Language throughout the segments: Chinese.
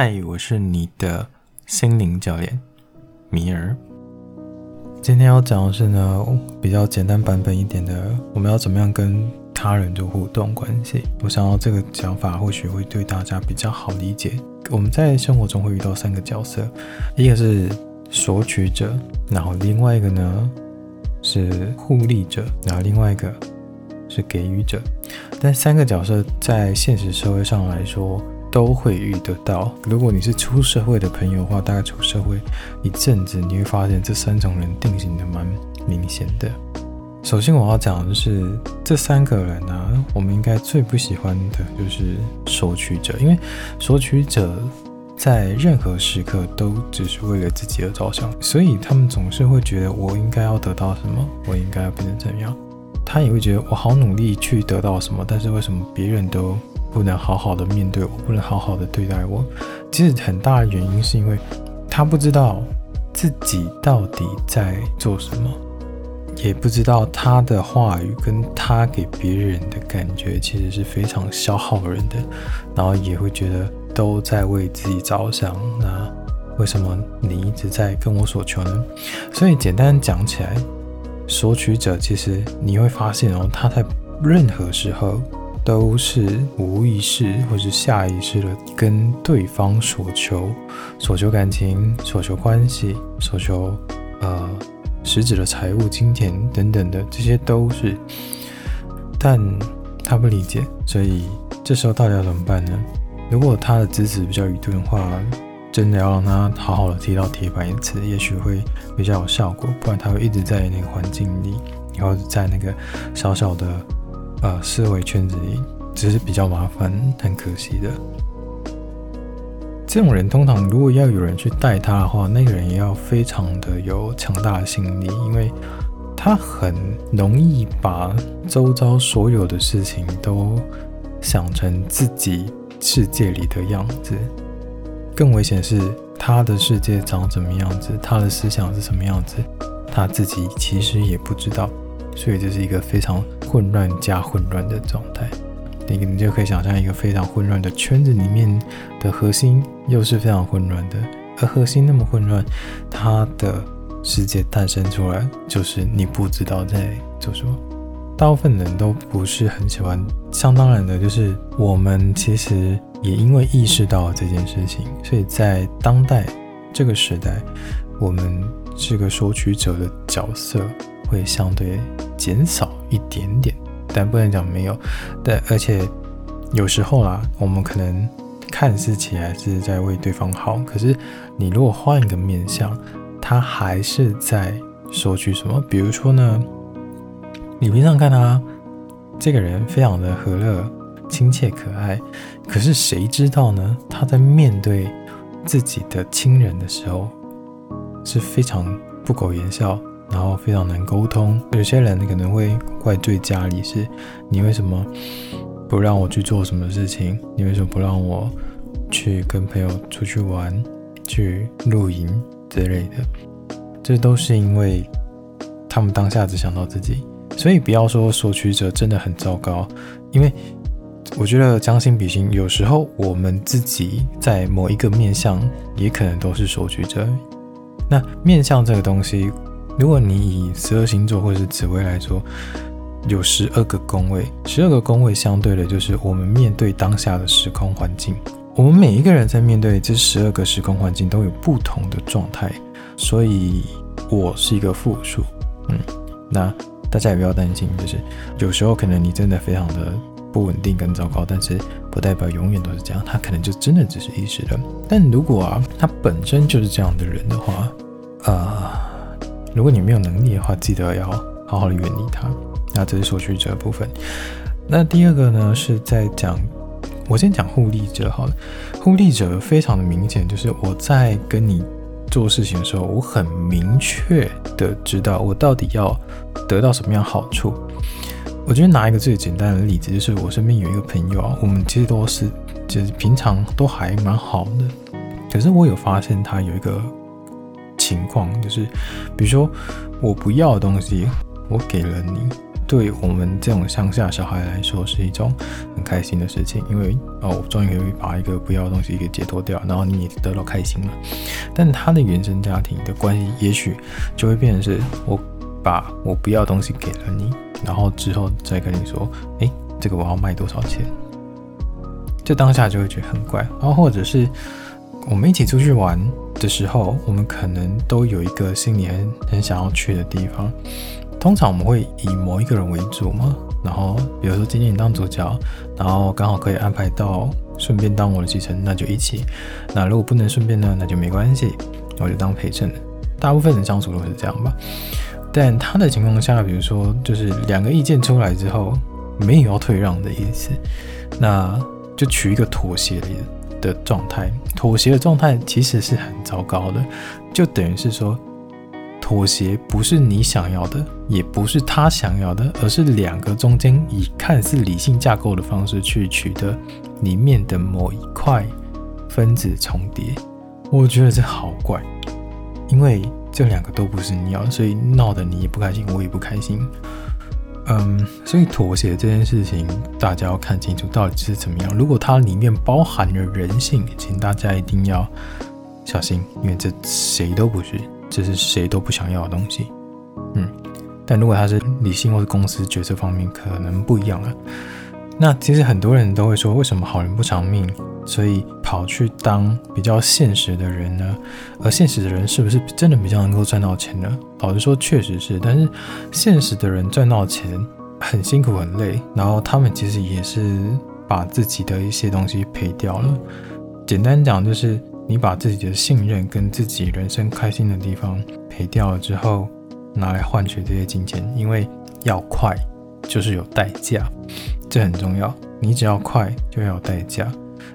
嗨，我是你的心灵教练米尔。今天要讲的是呢，比较简单版本一点的，我们要怎么样跟他人做互动关系？我想要这个讲法或许会对大家比较好理解。我们在生活中会遇到三个角色，一个是索取者，然后另外一个呢是互利者，然后另外一个是给予者。但三个角色在现实社会上来说，都会遇得到。如果你是出社会的朋友的话，大概出社会一阵子，你会发现这三种人定型的蛮明显的。首先我要讲的是这三个人啊，我们应该最不喜欢的就是索取者，因为索取者在任何时刻都只是为了自己而着想，所以他们总是会觉得我应该要得到什么，我应该要变成怎样。他也会觉得我好努力去得到什么，但是为什么别人都不能好好的面对我，不能好好的对待我。其实很大的原因是因为他不知道自己到底在做什么，也不知道他的话语跟他给别人的感觉其实是非常消耗人的，然后也会觉得都在为自己着想。那为什么你一直在跟我索求呢？所以简单讲起来，索取者其实你会发现哦，他在任何时候。都是无意识或是下意识的跟对方索求，索求感情，索求关系，索求呃实质的财物、金钱等等的，这些都是。但他不理解，所以这时候到底要怎么办呢？如果他的支持比较愚钝的话，真的要让他好好的踢到铁板一次，也许会比较有效果。不然他会一直在那个环境里，然后在那个小小的。呃，思维圈子里只是比较麻烦，很可惜的。这种人通常如果要有人去带他的话，那个人也要非常的有强大的心理，因为他很容易把周遭所有的事情都想成自己世界里的样子。更危险是，他的世界长什么样子，他的思想是什么样子，他自己其实也不知道。所以这是一个非常混乱加混乱的状态，你你就可以想象一个非常混乱的圈子里面的核心又是非常混乱的，而核心那么混乱，它的世界诞生出来就是你不知道在做什么。大部分人都不是很喜欢，相当然的就是我们其实也因为意识到这件事情，所以在当代这个时代，我们是个索取者的角色。会相对。减少一点点，但不能讲没有。但而且有时候啦，我们可能看似起来是在为对方好，可是你如果换一个面向，他还是在说句什么？比如说呢，你平常看他这个人非常的和乐、亲切、可爱，可是谁知道呢？他在面对自己的亲人的时候是非常不苟言笑。然后非常难沟通，有些人可能会怪罪家里，是你为什么不让我去做什么事情？你为什么不让我去跟朋友出去玩、去露营之类的？这都是因为他们当下只想到自己，所以不要说索取者真的很糟糕，因为我觉得将心比心，有时候我们自己在某一个面向也可能都是索取者。那面向这个东西。如果你以十二星座或者是紫微来说，有十二个宫位，十二个宫位相对的就是我们面对当下的时空环境。我们每一个人在面对这十二个时空环境都有不同的状态，所以我是一个负数。嗯，那大家也不要担心，就是有时候可能你真的非常的不稳定跟糟糕，但是不代表永远都是这样，他可能就真的只是一时的。但如果啊，他本身就是这样的人的话，啊、呃。如果你没有能力的话，记得要好好的远离他。那这是索取者部分。那第二个呢，是在讲，我先讲互利者好了。互利者非常的明显，就是我在跟你做事情的时候，我很明确的知道我到底要得到什么样好处。我觉得拿一个最简单的例子，就是我身边有一个朋友啊，我们其实都是就是平常都还蛮好的，可是我有发现他有一个。情况就是，比如说我不要的东西，我给了你，对我们这种乡下小孩来说是一种很开心的事情，因为哦，我终于可以把一个不要的东西给解脱掉，然后你也得到开心了。但他的原生家庭的关系，也许就会变成是我把我不要的东西给了你，然后之后再跟你说，诶，这个我要卖多少钱？这当下就会觉得很怪。然后或者是我们一起出去玩的时候，我们可能都有一个心里很很想要去的地方。通常我们会以某一个人为主嘛，然后比如说今天你当主角，然后刚好可以安排到顺便当我的继承，那就一起。那如果不能顺便呢，那就没关系，我就当陪衬。大部分人相处都是这样吧。但他的情况下，比如说就是两个意见出来之后，没有要退让的意思，那就取一个妥协的意思的状态。妥协的状态其实是很糟糕的，就等于是说。妥协不是你想要的，也不是他想要的，而是两个中间以看似理性架构的方式去取得里面的某一块分子重叠。我觉得这好怪，因为这两个都不是你要，所以闹得你也不开心，我也不开心。嗯，所以妥协这件事情，大家要看清楚到底是怎么样。如果它里面包含了人性，请大家一定要小心，因为这谁都不是。这是谁都不想要的东西，嗯，但如果他是理性或是公司决策方面可能不一样了。那其实很多人都会说，为什么好人不长命？所以跑去当比较现实的人呢？而现实的人是不是真的比较能够赚到钱呢？老实说，确实是。但是现实的人赚到钱很辛苦很累，然后他们其实也是把自己的一些东西赔掉了。简单讲就是。你把自己的信任跟自己人生开心的地方赔掉了之后，拿来换取这些金钱，因为要快就是有代价，这很重要。你只要快就要有代价，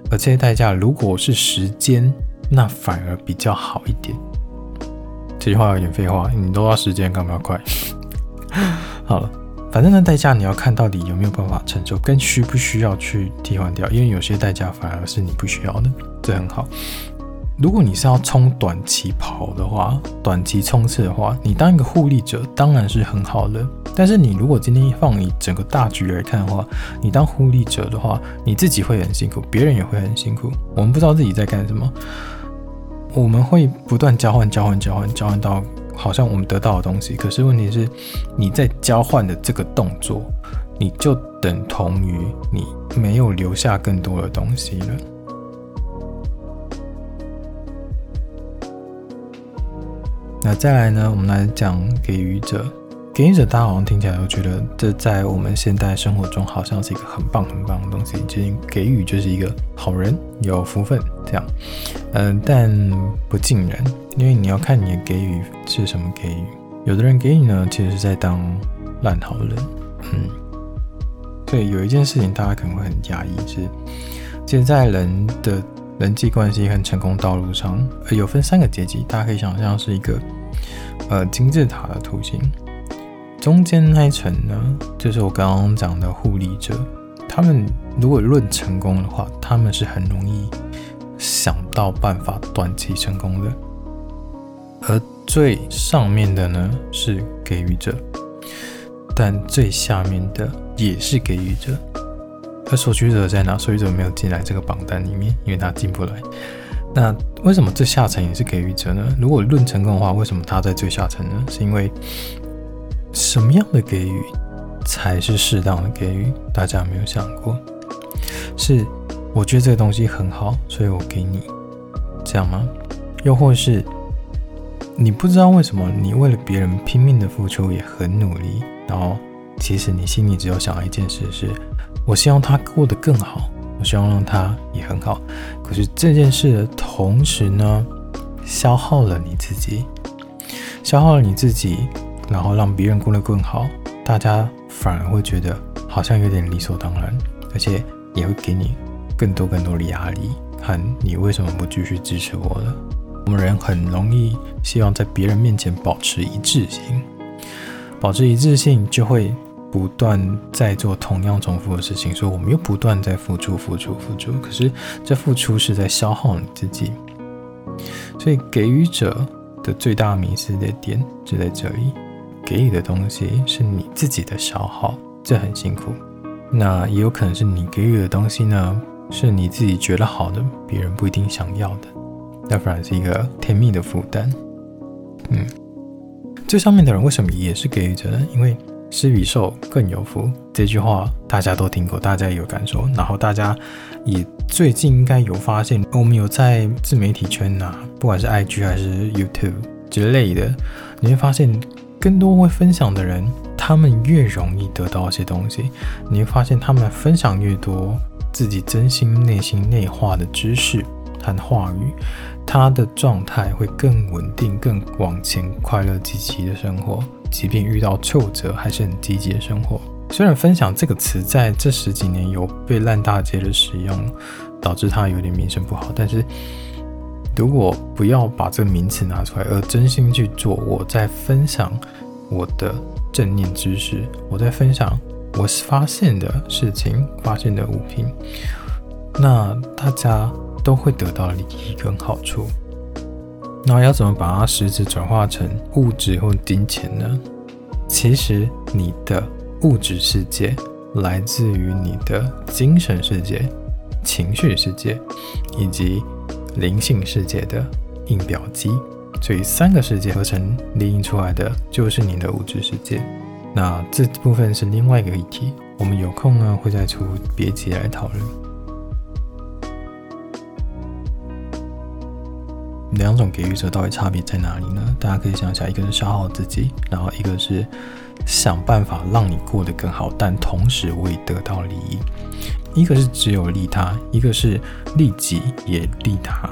而这些代价如果是时间，那反而比较好一点。这句话有点废话，你都要时间干嘛要快？好了，反正呢代价你要看到底有没有办法承受，跟需不需要去替换掉，因为有些代价反而是你不需要的，这很好。如果你是要冲短期跑的话，短期冲刺的话，你当一个互利者当然是很好的。但是你如果今天放你整个大局来看的话，你当互利者的话，你自己会很辛苦，别人也会很辛苦。我们不知道自己在干什么，我们会不断交换、交换、交换、交换到好像我们得到的东西。可是问题是，你在交换的这个动作，你就等同于你没有留下更多的东西了。那再来呢？我们来讲给予者。给予者，大家好像听起来都觉得这在我们现代生活中好像是一个很棒很棒的东西。就是给予就是一个好人，有福分这样。嗯，但不尽然，因为你要看你的给予是什么给予。有的人给予呢，其实是在当烂好人。嗯，对，有一件事情大家可能会很压抑，是现在人的。人际关系和成功道路上，有分三个阶级，大家可以想象是一个呃金字塔的图形。中间那一层呢，就是我刚刚讲的护理者。他们如果论成功的话，他们是很容易想到办法短期成功的。而最上面的呢是给予者，但最下面的也是给予者。而索取者在哪？索取者没有进来这个榜单里面，因为他进不来。那为什么最下层也是给予者呢？如果论成功的话，为什么他在最下层呢？是因为什么样的给予才是适当的给予？大家有没有想过？是我觉得这个东西很好，所以我给你，这样吗？又或是你不知道为什么你为了别人拼命的付出，也很努力，然后其实你心里只有想一件事是。我希望他过得更好，我希望让他也很好。可是这件事的同时呢，消耗了你自己，消耗了你自己，然后让别人过得更好，大家反而会觉得好像有点理所当然，而且也会给你更多更多的压力。看你为什么不继续支持我了？我们人很容易希望在别人面前保持一致性，保持一致性就会。不断在做同样重复的事情，所以我们又不断在付出、付出、付出。可是这付出是在消耗你自己，所以给予者的最大迷失的点就在这里。给予的东西是你自己的消耗，这很辛苦。那也有可能是你给予的东西呢，是你自己觉得好的，别人不一定想要的，那反而是一个甜蜜的负担。嗯，最上面的人为什么也是给予者呢？因为施比受更有福，这句话大家都听过，大家也有感受。然后大家也最近应该有发现，我们有在自媒体圈呐、啊，不管是 IG 还是 YouTube 之类的，你会发现更多会分享的人，他们越容易得到一些东西。你会发现他们分享越多，自己真心内心内化的知识和话语，他的状态会更稳定，更往前，快乐积极的生活。即便遇到挫折，还是很积极的生活。虽然“分享”这个词在这十几年有被烂大街的使用，导致它有点名声不好，但是如果不要把这个名词拿出来，而真心去做，我在分享我的正念知识，我在分享我发现的事情、发现的物品，那大家都会得到利益跟好处。那要怎么把它实质转化成物质或金钱呢？其实你的物质世界来自于你的精神世界、情绪世界以及灵性世界的印表机，所以三个世界合成列印出来的就是你的物质世界。那这部分是另外一个议题，我们有空呢会再出别集来讨论。两种给予者到底差别在哪里呢？大家可以想一下，一个是消耗自己，然后一个是想办法让你过得更好，但同时我也得到利益。一个是只有利他，一个是利己也利他，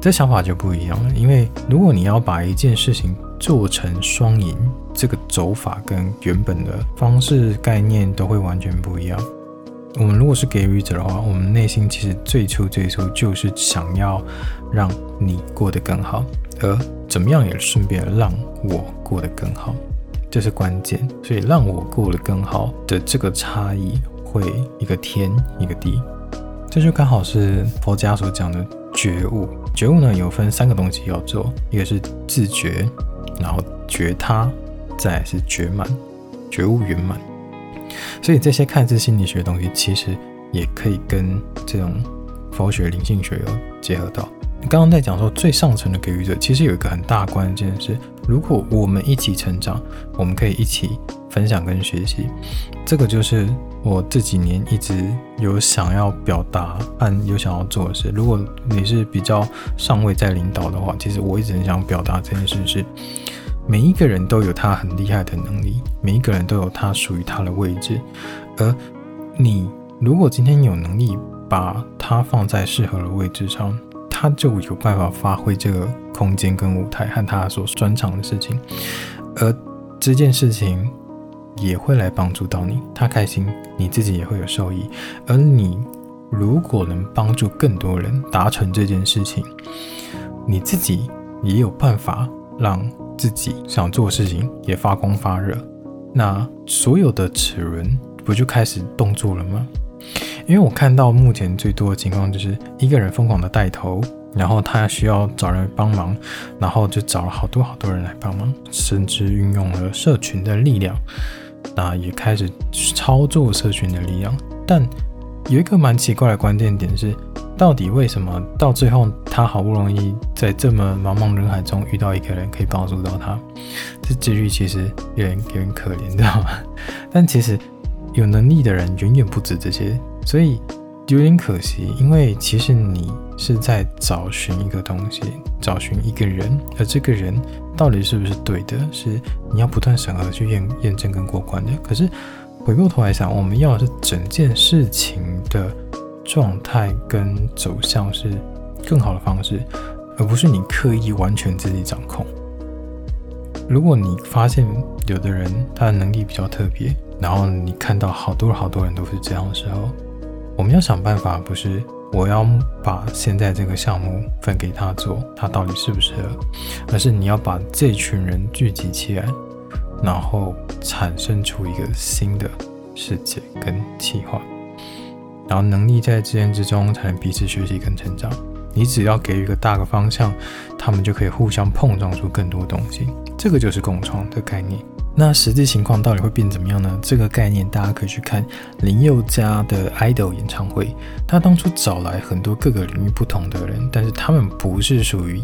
这想法就不一样了。因为如果你要把一件事情做成双赢，这个走法跟原本的方式概念都会完全不一样。我们如果是给予者的话，我们内心其实最初最初就是想要让你过得更好，而怎么样也顺便让我过得更好，这是关键。所以让我过得更好的这个差异，会一个天一个地，这就刚好是佛家所讲的觉悟。觉悟呢，有分三个东西要做，一个是自觉，然后觉他，再是觉满，觉悟圆满。所以这些看似心理学的东西，其实也可以跟这种佛学、灵性学有结合到。刚刚在讲说最上层的给予者，其实有一个很大关键是，如果我们一起成长，我们可以一起分享跟学习。这个就是我这几年一直有想要表达和有想要做的事。如果你是比较上位在领导的话，其实我一直很想表达这件事是。每一个人都有他很厉害的能力，每一个人都有他属于他的位置，而你如果今天有能力把他放在适合的位置上，他就有办法发挥这个空间跟舞台和他所专长的事情，而这件事情也会来帮助到你，他开心，你自己也会有受益，而你如果能帮助更多人达成这件事情，你自己也有办法让。自己想做的事情也发光发热，那所有的齿轮不就开始动作了吗？因为我看到目前最多的情况就是一个人疯狂的带头，然后他需要找人帮忙，然后就找了好多好多人来帮忙，甚至运用了社群的力量，那也开始操作社群的力量。但有一个蛮奇怪的关键点是。到底为什么到最后他好不容易在这么茫茫人海中遇到一个人可以帮助到他？这几率其实有点有点可怜，知道吗？但其实有能力的人远远不止这些，所以有点可惜。因为其实你是在找寻一个东西，找寻一个人，而这个人到底是不是对的，是你要不断审核去验验证跟过关的。可是回过头来想，我们要的是整件事情的。状态跟走向是更好的方式，而不是你刻意完全自己掌控。如果你发现有的人他的能力比较特别，然后你看到好多好多人都是这样的时候，我们要想办法，不是我要把现在这个项目分给他做，他到底适不适合，而是你要把这群人聚集起来，然后产生出一个新的世界跟计划。然后能力在之间之中才能彼此学习跟成长。你只要给予一个大的方向，他们就可以互相碰撞出更多东西。这个就是共创的概念。那实际情况到底会变怎么样呢？这个概念大家可以去看林宥嘉的 idol 演唱会，他当初找来很多各个领域不同的人，但是他们不是属于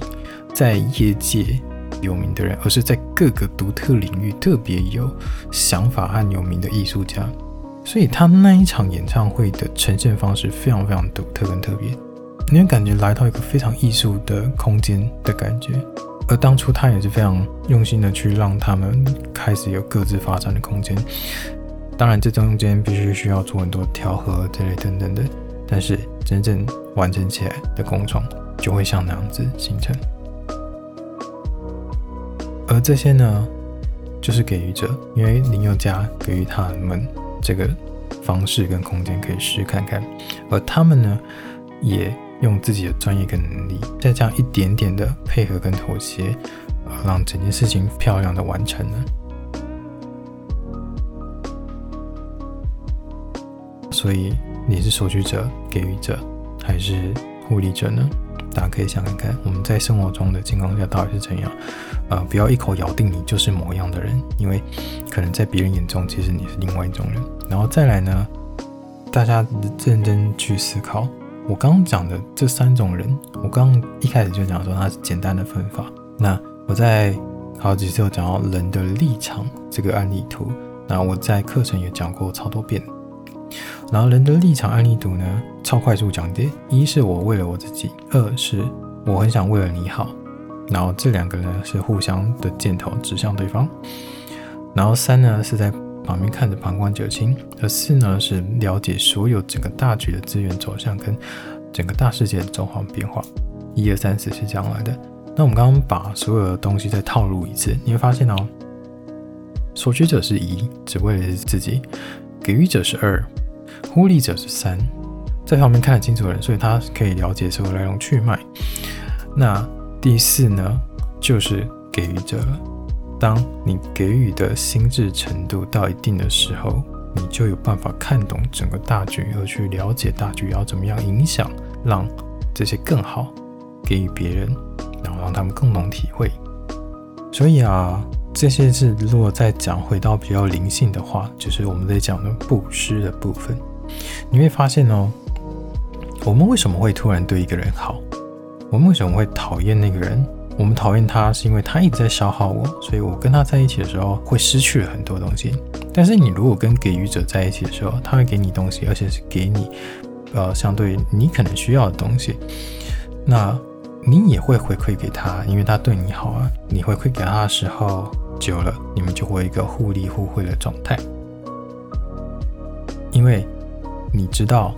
在业界有名的人，而是在各个独特领域特别有想法和有名的艺术家。所以他那一场演唱会的呈现方式非常非常独特跟特别，你会感觉来到一个非常艺术的空间的感觉。而当初他也是非常用心的去让他们开始有各自发展的空间。当然，这中间必须需要做很多调和之类等等的，但是真正完成起来的工厂就会像那样子形成。而这些呢，就是给予者，因为林宥嘉给予他们。这个方式跟空间可以试试看看，而他们呢，也用自己的专业跟能力，再这样一点点的配合跟妥协，让整件事情漂亮的完成了。所以你是索取者、给予者，还是互利者呢？大家可以想看看，我们在生活中的情况下到底是怎样？呃，不要一口咬定你就是某样的人，因为可能在别人眼中，其实你是另外一种人。然后再来呢，大家认真去思考，我刚刚讲的这三种人，我刚刚一开始就讲说它是简单的分法。那我在好几次有讲到人的立场这个案例图，那我在课程也讲过超多遍。然后人的立场案例图呢，超快速讲解：一是我为了我自己，二是我很想为了你好。然后这两个呢是互相的箭头指向对方。然后三呢是在旁边看着旁观者清，而四呢是了解所有整个大局的资源走向跟整个大世界的状况变化。一二三四是这样来的。那我们刚刚把所有的东西再套路一次，你会发现哦，索取者是一，只为了自己；给予者是二，互利者是三。在旁边看得清楚的人，所以他可以了解所有来龙去脉。那第四呢，就是给予者。当你给予的心智程度到一定的时候，你就有办法看懂整个大局，而去了解大局要怎么样影响，让这些更好给予别人，然后让他们共同体会。所以啊，这些是如果再讲回到比较灵性的话，就是我们在讲的布施的部分，你会发现哦，我们为什么会突然对一个人好？我们为什么会讨厌那个人？我们讨厌他是因为他一直在消耗我，所以我跟他在一起的时候会失去了很多东西。但是你如果跟给予者在一起的时候，他会给你东西，而且是给你，呃，相对你可能需要的东西。那你也会回馈给他，因为他对你好啊。你回馈给他的时候，久了你们就会一个互利互惠的状态，因为你知道。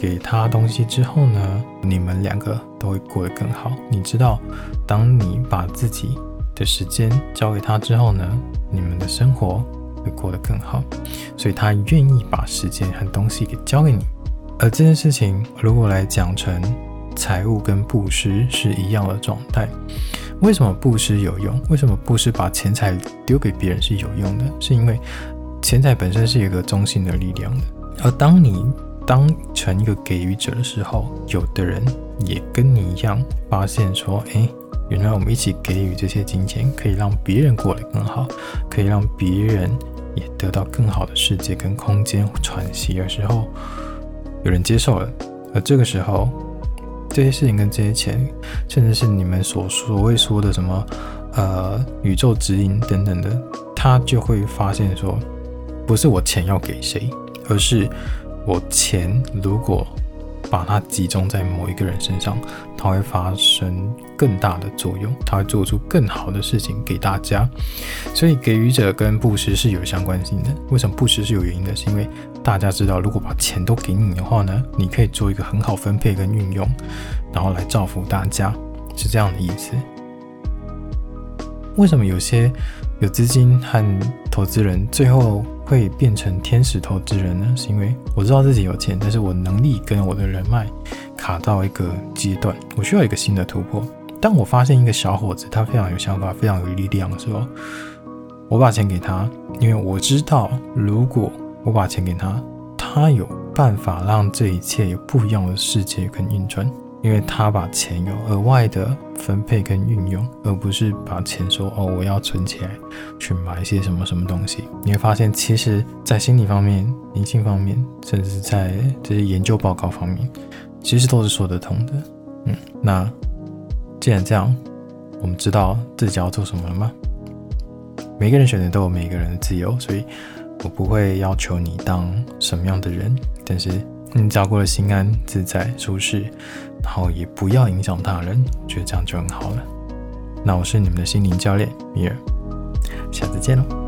给他东西之后呢，你们两个都会过得更好。你知道，当你把自己的时间交给他之后呢，你们的生活会过得更好。所以他愿意把时间和东西给交给你。而这件事情如果来讲成财务跟布施是一样的状态，为什么布施有用？为什么布施把钱财丢给别人是有用的？是因为钱财本身是一个中性的力量的。而当你当成一个给予者的时候，有的人也跟你一样发现说：“哎，原来我们一起给予这些金钱，可以让别人过得更好，可以让别人也得到更好的世界跟空间喘息的时候，有人接受了。而这个时候，这些事情跟这些钱，甚至是你们所所谓说的什么呃宇宙指引等等的，他就会发现说，不是我钱要给谁，而是。”我钱如果把它集中在某一个人身上，它会发生更大的作用，它会做出更好的事情给大家。所以给予者跟布施是有相关性的。为什么布施是有原因的？是因为大家知道，如果把钱都给你的话呢，你可以做一个很好分配跟运用，然后来造福大家，是这样的意思。为什么有些有资金和投资人最后会变成天使投资人呢？是因为我知道自己有钱，但是我能力跟我的人脉卡到一个阶段，我需要一个新的突破。当我发现一个小伙子他非常有想法、非常有力量的时候，我把钱给他，因为我知道如果我把钱给他，他有办法让这一切有不一样的世界跟运转，因为他把钱有额外的分配跟运用，而不是把钱说哦，我要存起来去买一些什么什么东西。你会发现，其实，在心理方面、灵性方面，甚至在这些研究报告方面，其实都是说得通的。嗯，那既然这样，我们知道自己要做什么了吗？每个人选择都有每个人的自由，所以我不会要求你当什么样的人，但是。你只要过得心安、自在、舒适，然后也不要影响他人，我觉得这样就很好了。那我是你们的心灵教练米尔，下次见喽。